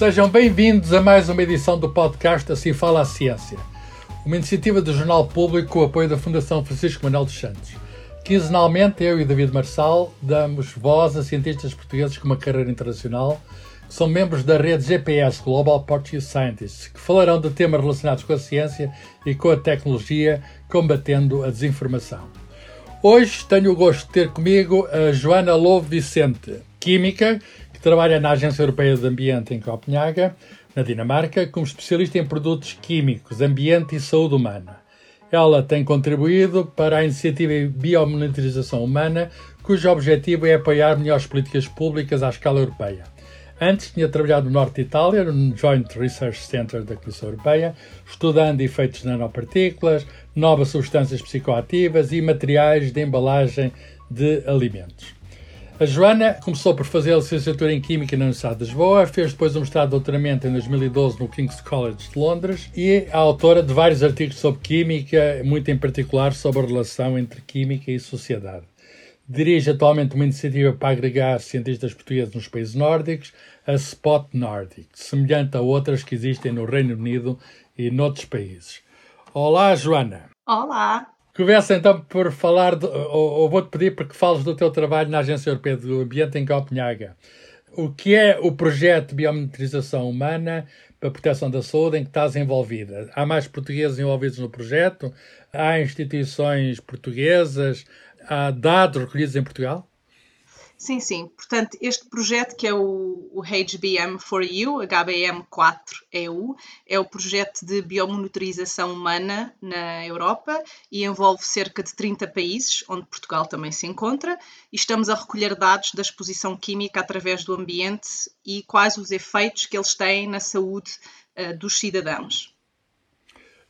Sejam bem-vindos a mais uma edição do podcast Assim Fala a Ciência, uma iniciativa do Jornal Público com o apoio da Fundação Francisco Manuel dos Santos. Quinzenalmente, eu e David Marçal damos voz a cientistas portugueses com uma carreira internacional que são membros da rede GPS Global Portuguese Scientists, que falarão de temas relacionados com a ciência e com a tecnologia, combatendo a desinformação. Hoje tenho o gosto de ter comigo a Joana Lobo Vicente, química, que trabalha na Agência Europeia de Ambiente em Copenhaga, na Dinamarca, como especialista em produtos químicos, ambiente e saúde humana. Ela tem contribuído para a iniciativa Biomonitorização Humana, cujo objetivo é apoiar melhores políticas públicas à escala europeia. Antes tinha trabalhado no norte de Itália, no Joint Research Center da Comissão Europeia, estudando efeitos de nanopartículas, novas substâncias psicoativas e materiais de embalagem de alimentos. A Joana começou por fazer a licenciatura em Química na Universidade de Lisboa, fez depois um mestrado de doutoramento em 2012 no King's College de Londres e é autora de vários artigos sobre Química, muito em particular sobre a relação entre Química e sociedade. Dirige atualmente uma iniciativa para agregar cientistas portugueses nos países nórdicos, a Spot Nordic, semelhante a outras que existem no Reino Unido e noutros países. Olá, Joana. Olá. Começa então por falar, de, ou, ou vou-te pedir porque fales do teu trabalho na Agência Europeia do Ambiente em Copenhaga. O que é o projeto de biomonitorização humana para a proteção da saúde em que estás envolvida? Há mais portugueses envolvidos no projeto? Há instituições portuguesas? Há dados recolhidos em Portugal? Sim, sim. Portanto, este projeto que é o, o HBM4EU, HBM4EU, é o projeto de biomonitorização humana na Europa e envolve cerca de 30 países, onde Portugal também se encontra, e estamos a recolher dados da exposição química através do ambiente e quais os efeitos que eles têm na saúde uh, dos cidadãos.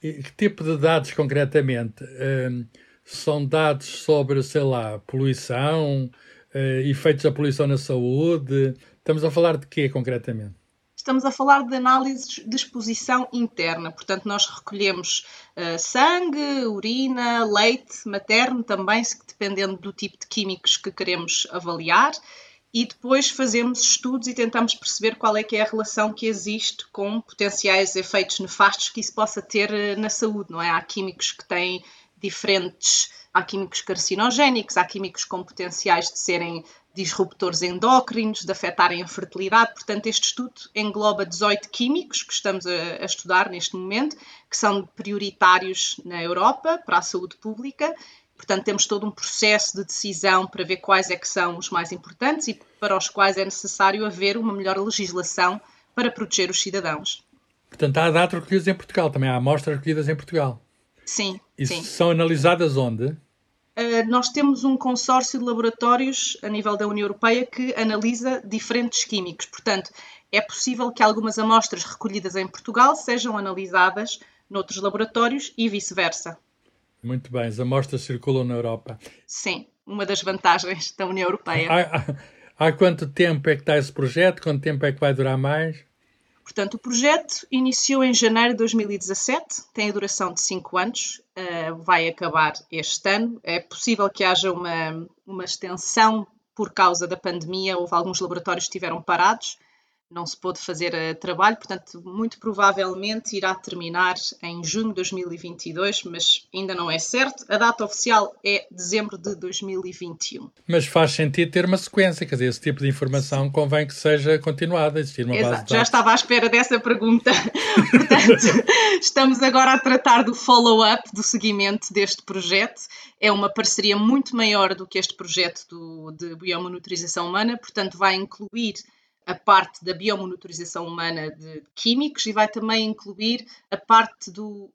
E que tipo de dados concretamente? Uh, são dados sobre, sei lá, poluição, uh, efeitos da poluição na saúde? Estamos a falar de quê concretamente? Estamos a falar de análises de exposição interna, portanto, nós recolhemos uh, sangue, urina, leite materno também, dependendo do tipo de químicos que queremos avaliar, e depois fazemos estudos e tentamos perceber qual é que é a relação que existe com potenciais efeitos nefastos que isso possa ter eh, na saúde, não é? Há químicos que têm diferentes Há químicos carcinogénicos, há químicos com potenciais de serem disruptores endócrinos, de afetarem a fertilidade. Portanto, este estudo engloba 18 químicos que estamos a, a, estudar neste momento, que são prioritários na Europa para a saúde pública. Portanto, temos todo um processo de decisão para ver quais é que são os mais importantes e para os quais é necessário haver uma melhor legislação para proteger os cidadãos. Portanto, há dados recolhidos em Portugal, também há amostras recolhidas em Portugal. Sim. E sim. são analisadas onde? Uh, nós temos um consórcio de laboratórios a nível da União Europeia que analisa diferentes químicos. Portanto, é possível que algumas amostras recolhidas em Portugal sejam analisadas noutros laboratórios e vice-versa. Muito bem, as amostras circulam na Europa. Sim, uma das vantagens da União Europeia. Há, há, há quanto tempo é que está esse projeto? Quanto tempo é que vai durar mais? Portanto, o projeto iniciou em janeiro de 2017, tem a duração de 5 anos, uh, vai acabar este ano. É possível que haja uma, uma extensão por causa da pandemia, houve alguns laboratórios que estiveram parados, não se pôde fazer uh, trabalho, portanto, muito provavelmente irá terminar em junho de 2022, mas ainda não é certo. A data oficial é dezembro de 2021. Mas faz sentido ter uma sequência, quer dizer, esse tipo de informação convém que seja continuada, existir uma Exato, base de dados. Já estava à espera dessa pergunta. Portanto, estamos agora a tratar do follow-up, do seguimento deste projeto. É uma parceria muito maior do que este projeto do, de biomonitorização humana, portanto, vai incluir a parte da biomonitorização humana de químicos e vai também incluir a parte do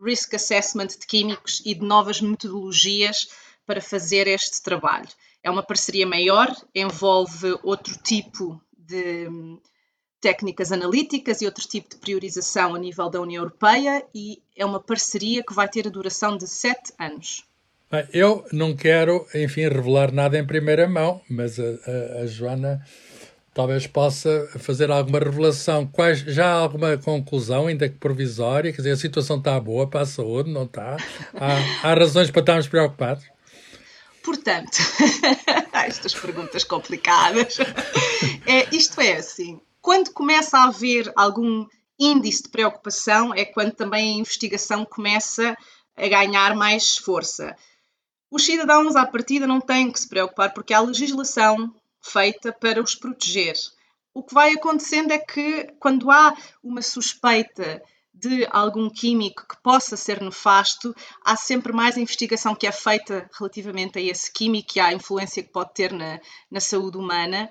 risk assessment de químicos e de novas metodologias para fazer este trabalho. É uma parceria maior, envolve outro tipo de hum, técnicas analíticas e outro tipo de priorização a nível da União Europeia e é uma parceria que vai ter a duração de sete anos. Eu não quero, enfim, revelar nada em primeira mão, mas a, a, a Joana talvez possa fazer alguma revelação. Quais, já há alguma conclusão, ainda que provisória? Quer dizer, a situação está boa para a saúde, não está? Há, há razões para estarmos preocupados? Portanto, estas perguntas complicadas. É, isto é assim. Quando começa a haver algum índice de preocupação, é quando também a investigação começa a ganhar mais força. Os cidadãos, à partida, não têm que se preocupar porque há legislação feita para os proteger. O que vai acontecendo é que, quando há uma suspeita de algum químico que possa ser nefasto, há sempre mais investigação que é feita relativamente a esse químico e à influência que pode ter na, na saúde humana.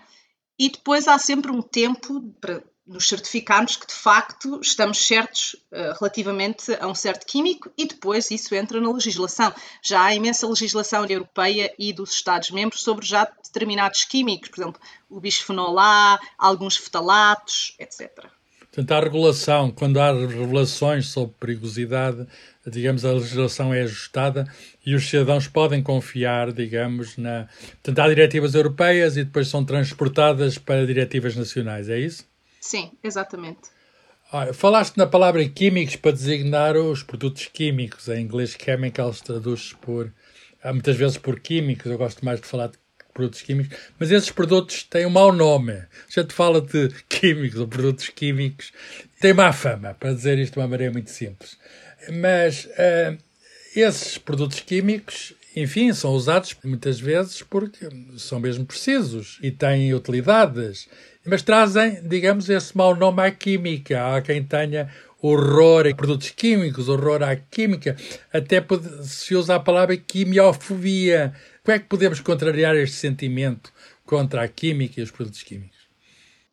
E depois há sempre um tempo para nos certificarmos que de facto estamos certos uh, relativamente a um certo químico e depois isso entra na legislação. Já há imensa legislação europeia e dos Estados-membros sobre já determinados químicos, por exemplo, o bisfenol A, alguns fetalatos, etc. Portanto, há regulação, quando há revelações sobre perigosidade, digamos, a legislação é ajustada e os cidadãos podem confiar, digamos, na. Portanto, há diretivas europeias e depois são transportadas para diretivas nacionais, é isso? Sim, exatamente. Ah, falaste na palavra químicos para designar os produtos químicos. Em inglês, chemicals traduz por. Muitas vezes por químicos, eu gosto mais de falar de produtos químicos, mas esses produtos têm um mau nome. A gente fala de químicos ou produtos químicos, tem má fama, para dizer isto de uma maneira muito simples. Mas uh, esses produtos químicos, enfim, são usados muitas vezes porque são mesmo precisos e têm utilidades, mas trazem, digamos, esse mau nome à química. Há quem tenha horror a produtos químicos, horror à química, até se usa a palavra quimiofobia como é que podemos contrariar este sentimento contra a química e os produtos químicos?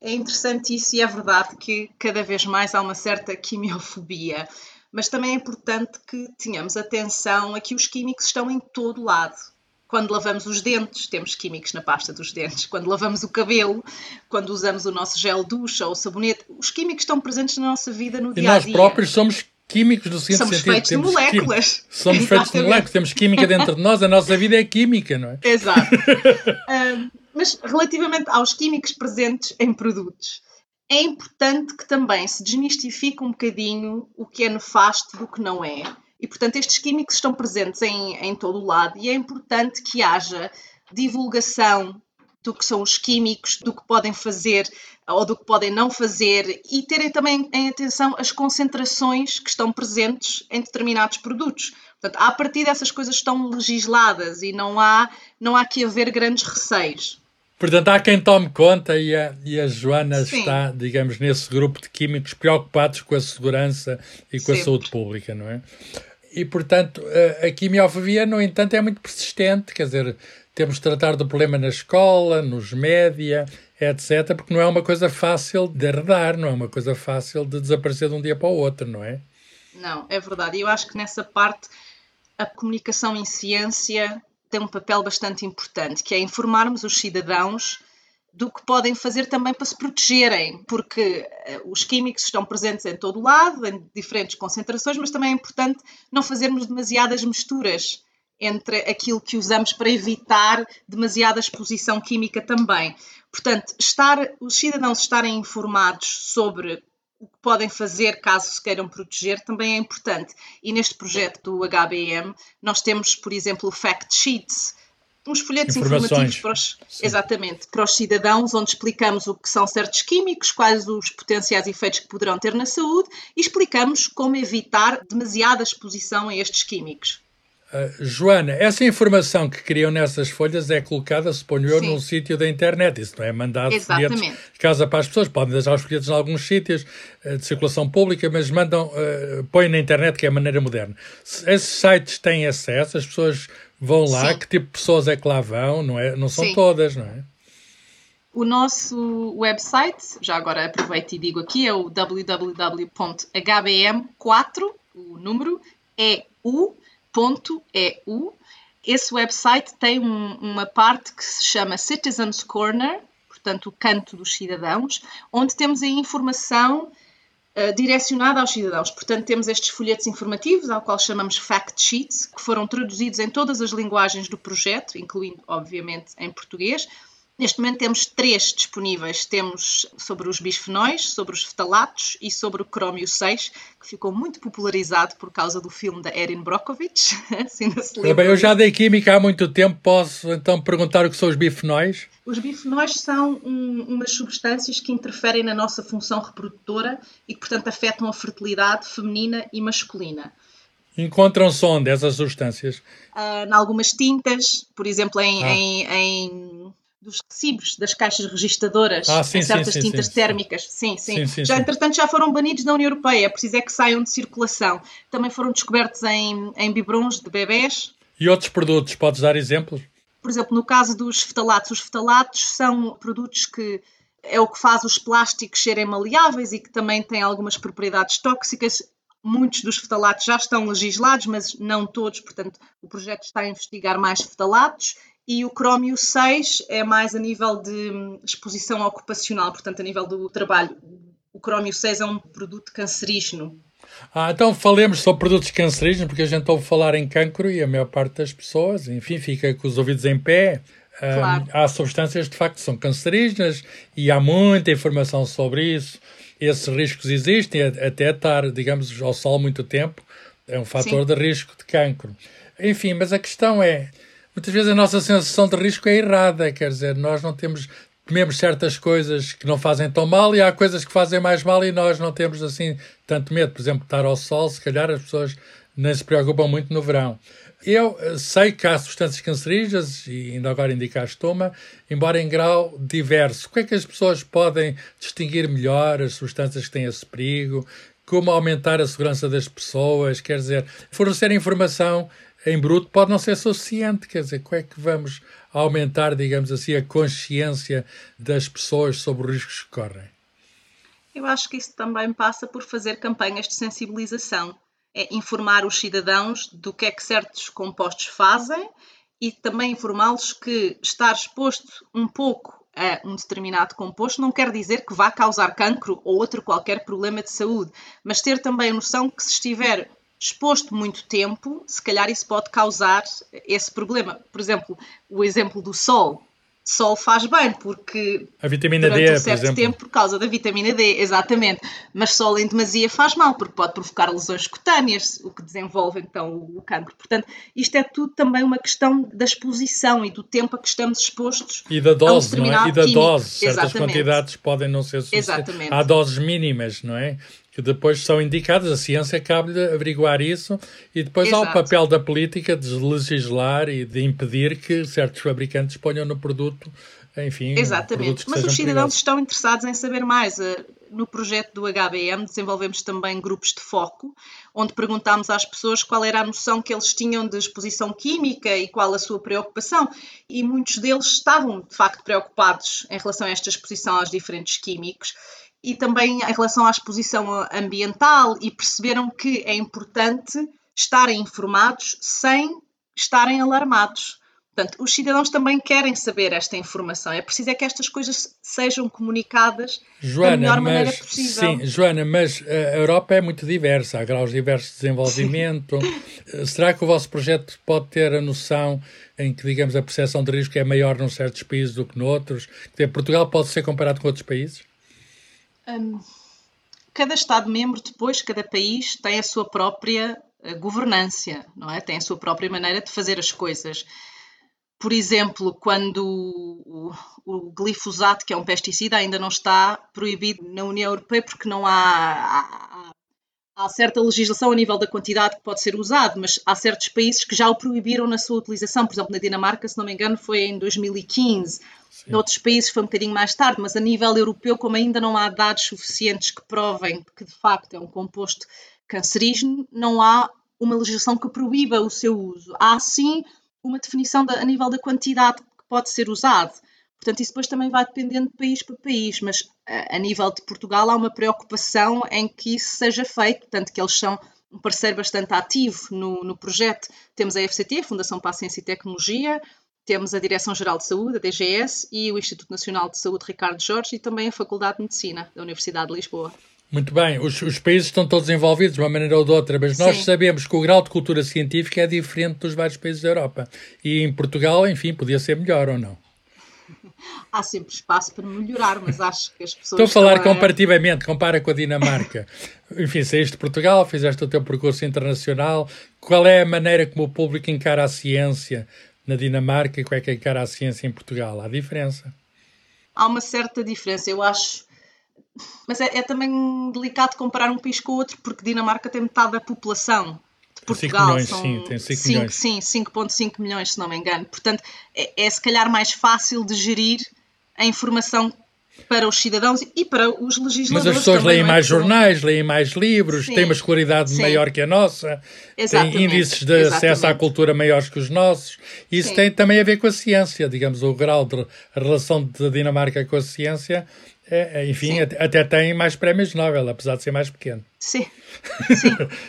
É interessante isso e é verdade que cada vez mais há uma certa quimiofobia, mas também é importante que tenhamos atenção a que os químicos estão em todo lado. Quando lavamos os dentes, temos químicos na pasta dos dentes. Quando lavamos o cabelo, quando usamos o nosso gel ducha ou sabonete, os químicos estão presentes na nossa vida no dia a dia. E nós próprios somos químicos do seguinte somos sentido. Feitos temos de moléculas. Somos Exatamente. feitos de moléculas, temos química dentro de nós, a nossa vida é química, não é? Exato. um, mas relativamente aos químicos presentes em produtos, é importante que também se desmistifique um bocadinho o que é nefasto do que não é. E, portanto, estes químicos estão presentes em, em todo o lado e é importante que haja divulgação do que são os químicos, do que podem fazer ou do que podem não fazer e terem também em atenção as concentrações que estão presentes em determinados produtos. Portanto, a partir dessas coisas estão legisladas e não há, não há que haver grandes receios. Portanto, há quem tome conta e a, e a Joana Sim. está, digamos, nesse grupo de químicos preocupados com a segurança e com a saúde pública, não é? E, portanto, a, a quimiofobia, no entanto, é muito persistente, quer dizer, temos de tratar do problema na escola, nos média, etc., porque não é uma coisa fácil de herdar, não é uma coisa fácil de desaparecer de um dia para o outro, não é? Não, é verdade. E eu acho que nessa parte a comunicação em ciência tem um papel bastante importante, que é informarmos os cidadãos do que podem fazer também para se protegerem, porque eh, os químicos estão presentes em todo o lado, em diferentes concentrações, mas também é importante não fazermos demasiadas misturas entre aquilo que usamos para evitar demasiada exposição química também. Portanto, estar, os cidadãos estarem informados sobre o que podem fazer caso se queiram proteger também é importante. E neste projeto do HBM, nós temos, por exemplo, fact sheets, uns folhetos informativos para os, exatamente, para os cidadãos, onde explicamos o que são certos químicos, quais os potenciais efeitos que poderão ter na saúde e explicamos como evitar demasiada exposição a estes químicos. Uh, Joana, essa informação que criam nessas folhas é colocada, suponho eu, Sim. num sítio da internet. Isso não é mandado folhetos de casa para as pessoas. Podem deixar os folhetos em alguns sítios uh, de circulação pública, mas mandam, uh, põem na internet, que é a maneira moderna. Esses sites têm acesso, as pessoas vão lá. Sim. Que tipo de pessoas é que lá vão? Não, é, não são Sim. todas, não é? O nosso website, já agora aproveito e digo aqui, é o www.hbm4, o número é o .eu. Esse website tem um, uma parte que se chama Citizens Corner, portanto, o canto dos cidadãos, onde temos a informação uh, direcionada aos cidadãos. Portanto, temos estes folhetos informativos, ao qual chamamos fact sheets, que foram traduzidos em todas as linguagens do projeto, incluindo, obviamente, em português, Neste momento temos três disponíveis. Temos sobre os bisfenóis, sobre os fetalatos e sobre o crómio 6, que ficou muito popularizado por causa do filme da Erin Brockovich. assim Bem, eu já dei química há muito tempo, posso então perguntar o que são os bifenóis? Os bifenóis são um, umas substâncias que interferem na nossa função reprodutora e que, portanto, afetam a fertilidade feminina e masculina. Encontram-se onde essas substâncias? Uh, em algumas tintas, por exemplo, em, ah. em, em dos recibos das caixas registadoras ah, sim, em certas sim, tintas sim, térmicas. Sim, sim. já, entretanto, já foram banidos da União Europeia. É preciso é que saiam de circulação. Também foram descobertos em, em biberons de bebés. E outros produtos? Podes dar exemplos? Por exemplo, no caso dos fetalatos. Os fetalatos são produtos que é o que faz os plásticos serem maleáveis e que também têm algumas propriedades tóxicas. Muitos dos fetalatos já estão legislados, mas não todos, portanto, o projeto está a investigar mais fetalatos e o crómio 6 é mais a nível de hum, exposição ocupacional, portanto, a nível do trabalho. O crómio 6 é um produto cancerígeno. Ah, então falemos sobre produtos cancerígenos, porque a gente ouve falar em cancro e a maior parte das pessoas, enfim, fica com os ouvidos em pé. Hum, claro. há substâncias de facto que são cancerígenas e há muita informação sobre isso. Esses riscos existem, até estar, digamos, ao sol muito tempo é um fator Sim. de risco de cancro. Enfim, mas a questão é, muitas vezes a nossa sensação de risco é errada, quer dizer, nós não temos comemos certas coisas que não fazem tão mal e há coisas que fazem mais mal e nós não temos assim tanto medo. Por exemplo, estar ao sol, se calhar as pessoas nem se preocupam muito no verão. Eu eh, sei que há substâncias cancerígenas, e ainda agora indicaste uma, embora em grau diverso. Como é que as pessoas podem distinguir melhor as substâncias que têm esse perigo? Como aumentar a segurança das pessoas? Quer dizer, fornecer informação em bruto pode não ser suficiente. Quer dizer, como é que vamos aumentar, digamos assim, a consciência das pessoas sobre os riscos que correm? Eu acho que isso também passa por fazer campanhas de sensibilização. É informar os cidadãos do que é que certos compostos fazem e também informá-los que estar exposto um pouco a um determinado composto não quer dizer que vá causar cancro ou outro qualquer problema de saúde, mas ter também a noção que se estiver exposto muito tempo, se calhar isso pode causar esse problema. Por exemplo, o exemplo do sol. Sol faz bem, porque a vitamina durante D, um certo por tempo, por causa da vitamina D, exatamente. Mas sol em demasia faz mal, porque pode provocar lesões cutâneas, o que desenvolve então o cancro. Portanto, isto é tudo também uma questão da exposição e do tempo a que estamos expostos. E da dose, um não é? E da químico. dose. Certas exatamente. quantidades podem não ser suficientes. Exatamente. Há doses mínimas, não é? Que depois são indicadas, a ciência cabe de averiguar isso, e depois Exato. há o papel da política de legislar e de impedir que certos fabricantes ponham no produto, enfim, Exatamente. Mas os cidadãos estão interessados em saber mais. Eh, no projeto do HBM desenvolvemos também grupos de foco, onde perguntámos às pessoas qual era a noção que eles tinham de exposição química e qual a sua preocupação. E muitos deles estavam, de facto, preocupados em relação a esta exposição aos diferentes químicos e também em relação à exposição ambiental e perceberam que é importante estarem informados sem estarem alarmados. Portanto, os cidadãos também querem saber esta informação. É preciso é que estas coisas sejam comunicadas Joana, da melhor mas, maneira possível. Sim, Joana, mas a Europa é muito diversa, há graus diversos de desenvolvimento. Será que o vosso projeto pode ter a noção em que, digamos, a percepção de risco é maior num certos países do que noutros? Portugal pode ser comparado com outros países? Cada Estado-membro, depois, cada país tem a sua própria eh, governância, não é? Tem a sua própria maneira de fazer as coisas. Por exemplo, quando o, o glifosato, que é um pesticida, ainda não está proibido na União Europeia porque não há, há, há certa legislação a nível da quantidade que pode ser usado, mas há certos países que já o proibiram na sua utilização. Por exemplo, na Dinamarca, se não me engano, foi em 2015. Sim. Noutros países foi um bocadinho mais tarde, mas a nível europeu, como ainda não há dados suficientes que provem que de facto é um composto cancerígeno, não há uma legislação que proíba o seu uso. Há sim uma definição a nível da quantidade que pode ser usado. Portanto, isso depois também vai dependendo de país para país, mas a, a nível de Portugal há uma preocupação em que isso seja feito, tanto que eles são um parceiro bastante ativo no, no projeto. Temos a FCT, a Fundação para a Ciência e Tecnologia, temos a Direção-Geral de Saúde, a DGS, e o Instituto Nacional de Saúde Ricardo Jorge e também a Faculdade de Medicina da Universidade de Lisboa. Muito bem, os, os países estão todos envolvidos de uma maneira ou de outra, mas nós Sim. sabemos que o grau de cultura científica é diferente dos vários países da Europa. E em Portugal, enfim, podia ser melhor ou não? Há sempre espaço para melhorar, mas acho que as pessoas. Estou a falar a... comparativamente, compara com a Dinamarca. Enfim, saíste de Portugal, fizeste o teu percurso internacional. Qual é a maneira como o público encara a ciência na Dinamarca e qual é que encara a ciência em Portugal? Há diferença? Há uma certa diferença, eu acho. Mas é, é também delicado comparar um país com o outro, porque Dinamarca tem metade da população Portugal. 5 milhões, são sim, tem 5 milhões. Sim, 5,5 milhões, se não me engano. Portanto, é, é se calhar mais fácil de gerir a informação para os cidadãos e para os legisladores. Mas as pessoas leem é? mais jornais, leem mais livros, Sim. têm uma escolaridade Sim. maior que a nossa, Exatamente. têm índices de Exatamente. acesso à cultura maiores que os nossos. Isso Sim. tem também a ver com a ciência, digamos, o grau de relação da Dinamarca com a ciência. É, é enfim, até, até tem mais prémios Nobel, apesar de ser mais pequeno. Sim.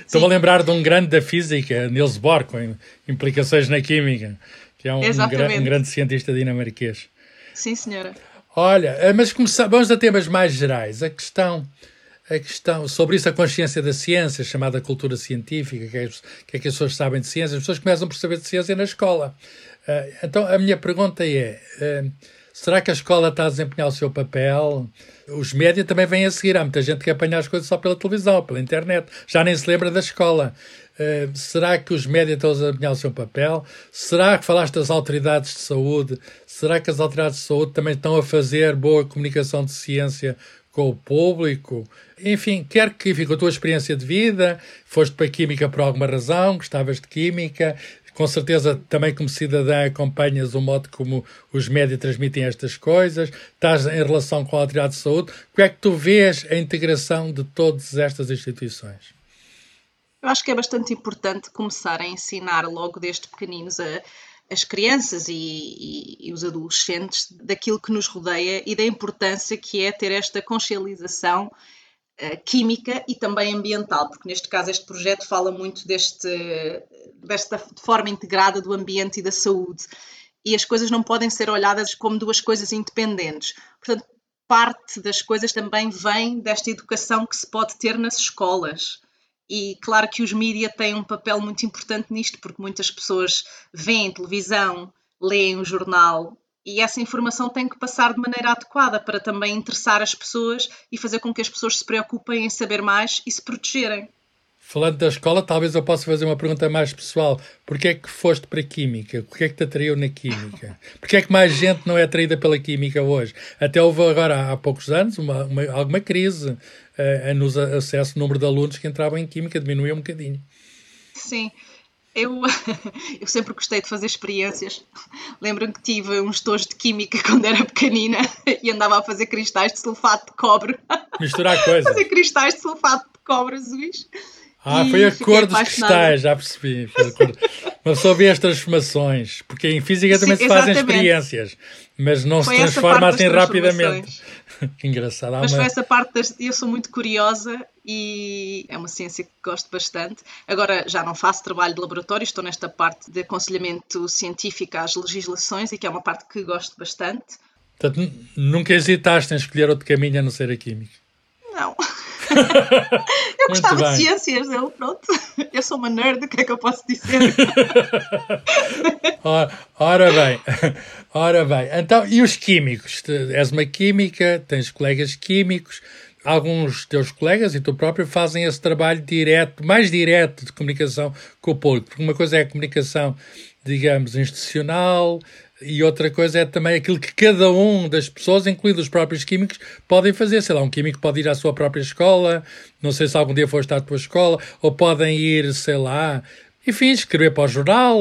Estou-me a lembrar de um grande da física, Niels Bohr, com implicações na química, que é um, um, um grande cientista dinamarquês. Sim, senhora. Olha, eh, mas vamos a temas mais gerais. A questão, a questão sobre isso, a consciência da ciência, chamada cultura científica, que é, que é que as pessoas sabem de ciência, as pessoas começam por saber de ciência na escola. Uh, então, a minha pergunta é: uh, será que a escola está a desempenhar o seu papel? Os médias também vêm a seguir. Há muita gente que apanha as coisas só pela televisão, pela internet, já nem se lembra da escola. Uh, será que os médias estão a desempenhar o seu papel? Será que falaste das autoridades de saúde? Será que as autoridades de saúde também estão a fazer boa comunicação de ciência com o público? Enfim, quer que, enfim, com a tua experiência de vida, foste para a Química por alguma razão, gostavas de Química, com certeza também como cidadã acompanhas o modo como os médias transmitem estas coisas, estás em relação com a autoridade de saúde. Como é que tu vês a integração de todas estas instituições? Eu acho que é bastante importante começar a ensinar logo desde pequeninos a, as crianças e, e, e, os adolescentes daquilo que nos rodeia e da importância que é ter esta consciencialização uh, química e também ambiental, porque neste caso este projeto fala muito deste, desta forma integrada do ambiente e da saúde. E as coisas não podem ser olhadas como duas coisas independentes. Portanto, parte das coisas também vem desta educação que se pode ter nas escolas e claro que os mídias têm um papel muito importante nisto, porque muitas pessoas veem televisão, leem o jornal e essa informação tem que passar de maneira adequada para também interessar as pessoas e fazer com que as pessoas se preocupem em saber mais e se protegerem. Falando da escola, talvez eu possa fazer uma pergunta mais pessoal. Porquê é que foste para a Química? Porquê é que te atraiu na Química? Porquê é que mais gente não é atraída pela Química hoje? Até houve agora, há poucos anos, uma, uma alguma crise uh, nos acesso, o número de alunos que entravam em Química diminuiu um bocadinho. Sim. Eu, eu sempre gostei de fazer experiências. Lembro-me que tive uns tojos de química quando era pequenina e andava a fazer cristais de sulfato de cobre. Misturar coisas. fazer cristais de sulfato de cobre azuis. Ah, foi a cor dos cristais, já percebi. Foi a cor. Uma pessoa vê as transformações, porque em física também Sim, se fazem experiências, mas não foi se transforma assim rapidamente. que engraçado. Mas uma... foi essa parte, das... eu sou muito curiosa e é uma ciência que gosto bastante. Agora já não faço trabalho de laboratório, estou nesta parte de aconselhamento científico às legislações e que é uma parte que gosto bastante. Portanto, nunca hesitaste em escolher outro caminho a não ser a química? Não. eu gostava de ciências, eu, pronto. Eu sou uma nerd, o que é que eu posso dizer? ora, ora, bem, ora bem. Então, e os químicos? És uma química, tens colegas químicos, alguns teus colegas e tu próprio fazem esse trabalho direto, mais direto de comunicação com o público. Porque uma coisa é a comunicação, digamos, institucional, e outra coisa é também aquilo que cada um das pessoas, incluindo os próprios químicos, podem fazer. Sei lá, um químico pode ir à sua própria escola, não sei se algum dia foste à tua escola, ou podem ir, sei lá, enfim, escrever para o jornal,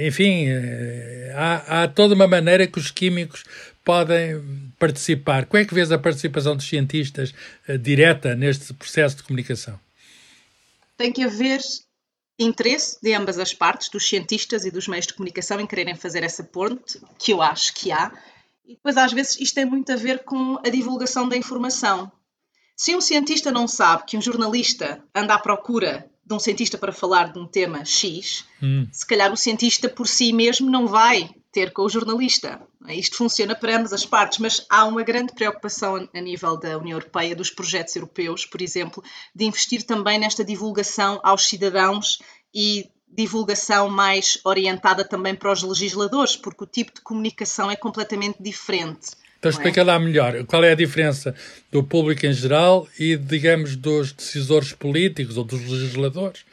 enfim, eh, há, há toda uma maneira que os químicos podem participar. Como é que vês a participação dos cientistas uh, direta neste processo de comunicação? Tem que haver interesse de ambas as partes, dos cientistas e dos meios de comunicação, em quererem fazer essa ponte, que eu acho que há. E depois, às vezes, isto tem muito a ver com a divulgação da informação. Se um cientista não sabe que um jornalista anda à procura de um cientista para falar de um tema X, hum. se calhar o cientista por si mesmo não vai ter com o jornalista. Isto funciona para ambas as partes, mas há uma grande preocupação a nível da União Europeia, dos projetos europeus, por exemplo, de investir também nesta divulgação aos cidadãos e divulgação mais orientada também para os legisladores, porque o tipo de comunicação é completamente diferente. Então explica é? lá melhor, qual é a diferença do público em geral e, digamos, dos decisores políticos ou dos legisladores,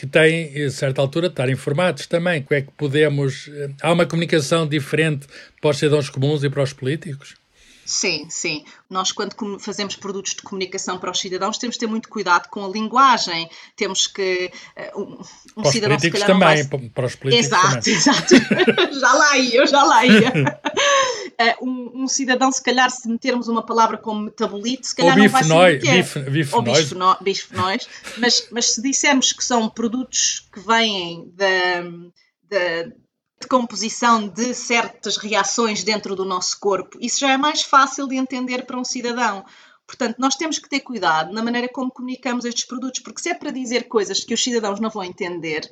que têm, a certa altura, de estar informados também. Como é que podemos... Eh, há uma comunicação diferente para os cidadãos comuns e para os políticos? Sim, sim. Nós, quando fazemos produtos de comunicação para os cidadãos, temos de ter muito cuidado com a linguagem. Temos que. Uh, um, um para cidadão, os políticos também. Vai... Para os políticos exato, também. exato. já lá ia, eu já lá ia. Uh, um, um, cidadão, se calhar, se metermos uma palavra como metabolito, se calhar Ou não vai saber o que é. Bif, bifenóis. Ou bifenóis. mas, mas se dissermos que são produtos que vêm da, da de composição de certas reações dentro do nosso corpo, isso já é mais fácil de entender para um cidadão. Portanto, nós temos que ter cuidado na maneira como comunicamos estes produtos, porque se é para dizer coisas que os cidadãos não vão entender,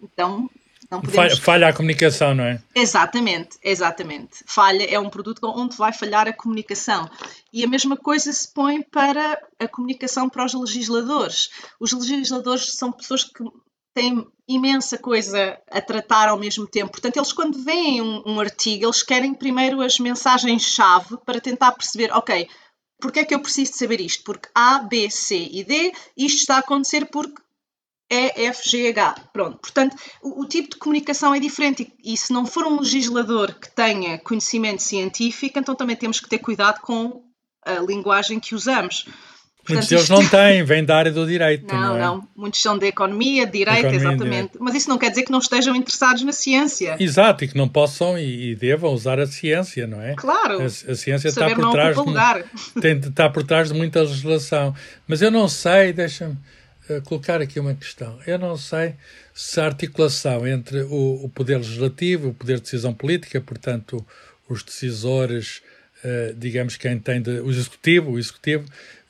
então não podemos... Falha a comunicação, não é? Exatamente, exatamente. Falha é um produto onde vai falhar a comunicação. E a mesma coisa se põe para a comunicação para os legisladores. Os legisladores são pessoas que têm imensa coisa a tratar ao mesmo tempo. Portanto, eles quando veem um, um artigo, eles querem primeiro as mensagens-chave para tentar perceber, ok, porque é que eu preciso de saber isto? Porque A, B, C e D, isto está a acontecer porque E, F, G, H. Pronto. Portanto, o, o tipo de comunicação é diferente e, e, se não for um legislador que tenha conhecimento científico, então também temos que ter cuidado com a linguagem que usamos. Muitos deles isto... não têm, vêm da área do direito. Não, não, é? não. Muitos são de economia, de direito, economia, exatamente. Direito. Mas isso não quer dizer que não estejam interessados na ciência. Exato, e que não possam e, devam usar a ciência, não é? Claro. A, a ciência está por, trás de, tem, está por trás de muita legislação. Mas eu não sei, deixa-me colocar aqui uma questão. Eu não sei se a articulação entre o, o poder legislativo, o poder de decisão política, portanto, os decisores, uh, digamos, quem tem de, o executivo, o executivo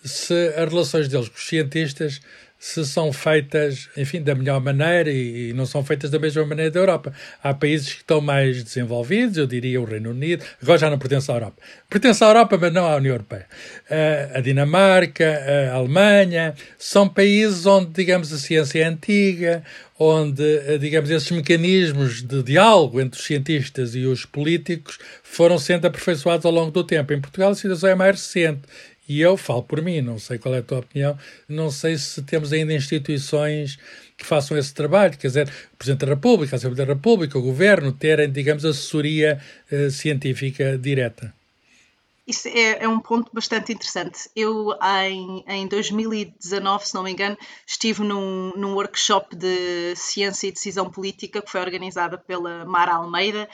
se as relações deles com os cientistas se são feitas, enfim, da melhor maneira e, e, não são feitas da mesma maneira da Europa. Há países que estão mais desenvolvidos, eu diria o Reino Unido, agora já não pertence à Europa. Pertence à Europa, mas não à União Europeia. Uh, a Dinamarca, a Alemanha, são países onde, digamos, a ciência é antiga, onde, uh, digamos, esses mecanismos de diálogo entre os cientistas e os políticos foram sendo aperfeiçoados ao longo do tempo. Em Portugal a situação é mais recente e eu falo por mim, não sei qual é a tua opinião, não sei se temos ainda instituições que façam esse trabalho, quer dizer, o Presidente da República, a Assembleia da República, o Governo, terem, digamos, assessoria uh, científica direta. Isso é, é, um ponto bastante interessante. Eu, em, em 2019, se não me engano, estive num, num workshop de ciência e decisão política que foi organizada pela Mara Almeida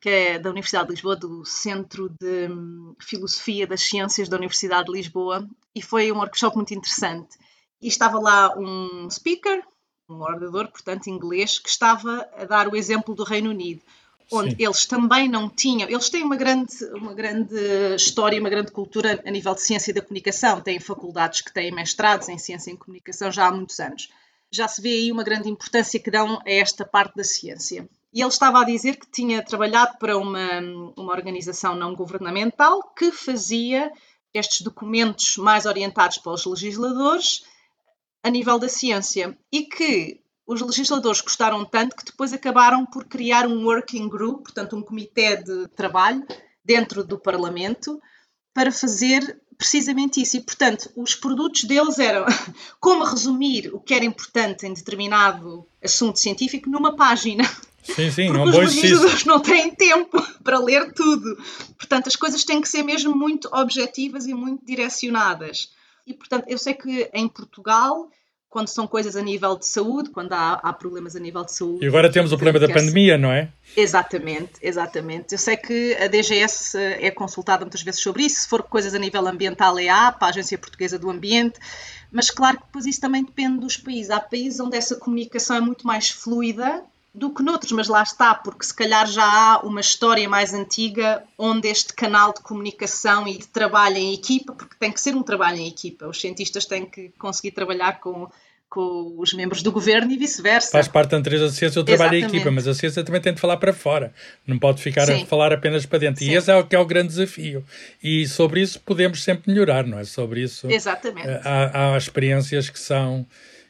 que é da Universidade de Lisboa, do Centro de hum, Filosofia das Ciências da Universidade de Lisboa, e foi um workshop muito interessante. E estava lá um speaker, um orador, portanto, inglês, que estava a dar o exemplo do Reino Unido, onde Sim. eles também não tinham, eles têm uma grande, uma grande história, uma grande cultura a nível de ciência da comunicação, têm faculdades que têm mestrados em ciência e comunicação já há muitos anos. Já se vê aí uma grande importância que dão a esta parte da ciência. E ele estava a dizer que tinha trabalhado para uma, uma organização não governamental que fazia estes documentos mais orientados para os legisladores a nível da ciência e que os legisladores gostaram tanto que depois acabaram por criar um working group, portanto um comitê de trabalho dentro do Parlamento para fazer precisamente isso. E, portanto, os produtos deles eram como resumir o que era importante em determinado assunto científico numa página. Sim, sim, Porque é um bom os legisladores não têm tempo para ler tudo. Portanto, as coisas têm que ser mesmo muito objetivas e muito direcionadas. E, portanto, eu sei que em Portugal, quando são coisas a nível de saúde, quando há, há problemas a nível de saúde. E agora temos o problema da pandemia, não é? Exatamente, exatamente. Eu sei que a DGS é consultada muitas vezes sobre isso. Se for coisas a nível ambiental, é a APA, a Agência Portuguesa do Ambiente. Mas claro que depois isso também depende dos países. Há países onde essa comunicação é muito mais fluida do que noutros, mas lá está, porque se calhar já há uma história mais antiga onde este canal de comunicação e de trabalho em equipa, porque tem que ser um trabalho em equipa, os cientistas têm que conseguir trabalhar com, com os membros do governo e vice-versa. Faz parte da natureza da ciência o trabalho em equipa, mas a ciência também tem de falar para fora, não pode ficar Sim. a falar apenas para dentro. Sim. E esse é o que é o grande desafio. E sobre isso podemos sempre melhorar, não é? Sobre isso Exatamente. Há, há experiências que são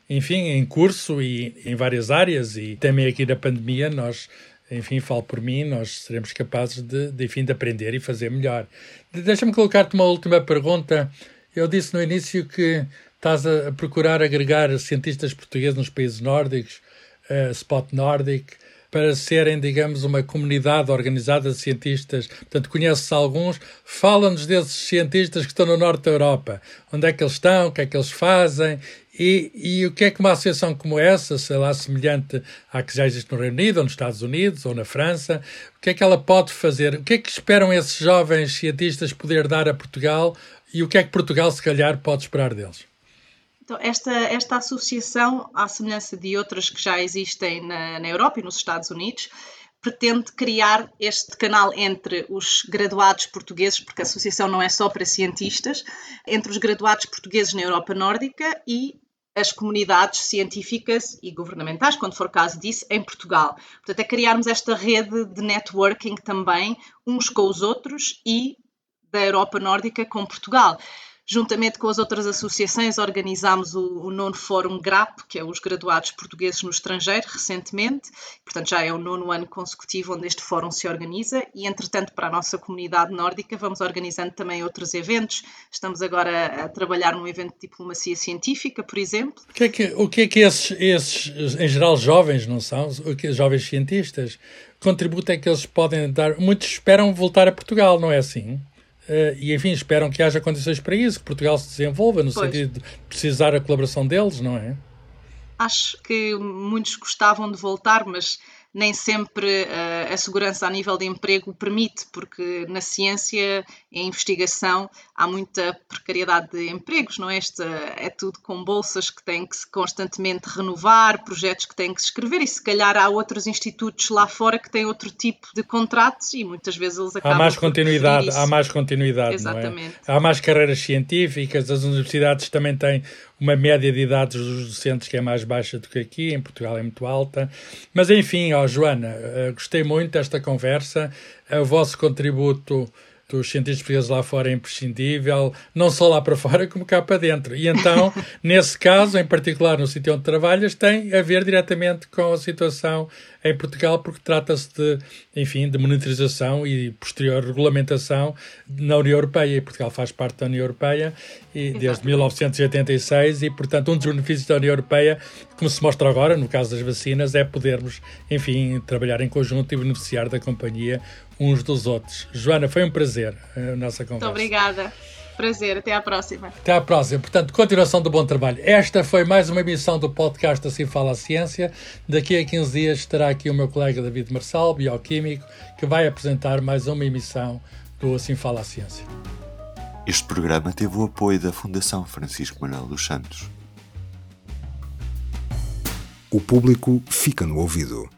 enfim, em curso e em várias áreas e também aqui na pandemia nós enfim, falo por mim, nós seremos capazes de, de enfim, de aprender e fazer melhor. Deixa-me colocar-te uma última pergunta. Eu disse no início que estás a procurar agregar cientistas portugueses nos países nórdicos, uh, Spot Nordic, para serem, digamos, uma comunidade organizada de cientistas. Portanto, conheces alguns. Fala-nos desses cientistas que estão no norte da Europa. Onde é que eles estão, o que é que eles fazem e, e, o que é que uma associação como essa, sei lá, semelhante à que já existe no Reino Unido, ou nos Estados Unidos, ou na França, o que é que ela pode fazer? O que é que esperam esses jovens cientistas poder dar a Portugal e o que é que Portugal, se calhar, pode esperar deles? Então, esta, esta associação, à semelhança de outras que já existem na, na Europa e nos Estados Unidos, pretende criar este canal entre os graduados portugueses, porque a associação não é só para cientistas, entre os graduados portugueses na Europa Nórdica e as comunidades científicas e governamentais, quando for caso disso, em Portugal. Portanto, é criarmos esta rede de networking também, uns com os outros e da Europa Nórdica com Portugal. Juntamente com as outras associações, organizámos o, o nono Fórum GRAP, que é os graduados portugueses no estrangeiro, recentemente. Portanto, já é o nono ano consecutivo onde este fórum se organiza. E, entretanto, para a nossa comunidade nórdica, vamos organizando também outros eventos. Estamos agora a trabalhar num evento de diplomacia científica, por exemplo. O que é que, o que, é que esses, esses, em geral, jovens, não são? O que, jovens cientistas, contributo é que eles podem dar? Muitos esperam voltar a Portugal, não é assim? Uh, e enfim, esperam que haja condições para isso, que Portugal se desenvolva, no pois. sentido de precisar a colaboração deles, não é? Acho que muitos gostavam de voltar, mas nem sempre uh, a segurança a nível de emprego permite, porque na ciência e investigação há muita precariedade de empregos, não é? Este, é tudo com bolsas que têm que se constantemente renovar, projetos que têm que se escrever, e se calhar há outros institutos lá fora que têm outro tipo de contratos e muitas vezes eles acabam. Há mais continuidade, há mais continuidade. Exatamente. É? Há mais carreiras científicas, as universidades também têm uma média de idades dos docentes que é mais baixa do que aqui, em Portugal é muito alta. Mas enfim, ó, Joana, eh, gostei muito desta conversa, o vosso contributo dos cientistas portugueses lá fora é imprescindível, não só lá para fora, como cá para dentro. E então, nesse caso, em particular no sítio onde trabalhas, tem a ver diretamente com a situação em Portugal, porque trata-se de, enfim, de monitorização e posterior regulamentação na União Europeia. E Portugal faz parte da União Europeia e, desde 1986 e, portanto, um dos benefícios da União Europeia, como se mostra agora, no caso das vacinas, é podermos, enfim, trabalhar em conjunto e beneficiar da companhia uns dos outros. Joana, foi um prazer a nossa conversa. Muito obrigada. Prazer, até à próxima. Até à próxima. Portanto, continuação do bom trabalho. Esta foi mais uma emissão do podcast Assim Fala a Ciência. Daqui a 15 dias estará aqui o meu colega David Marçal, bioquímico, que vai apresentar mais uma emissão do Assim Fala a Ciência. Este programa teve o apoio da Fundação Francisco Manuel dos Santos. O público fica no ouvido.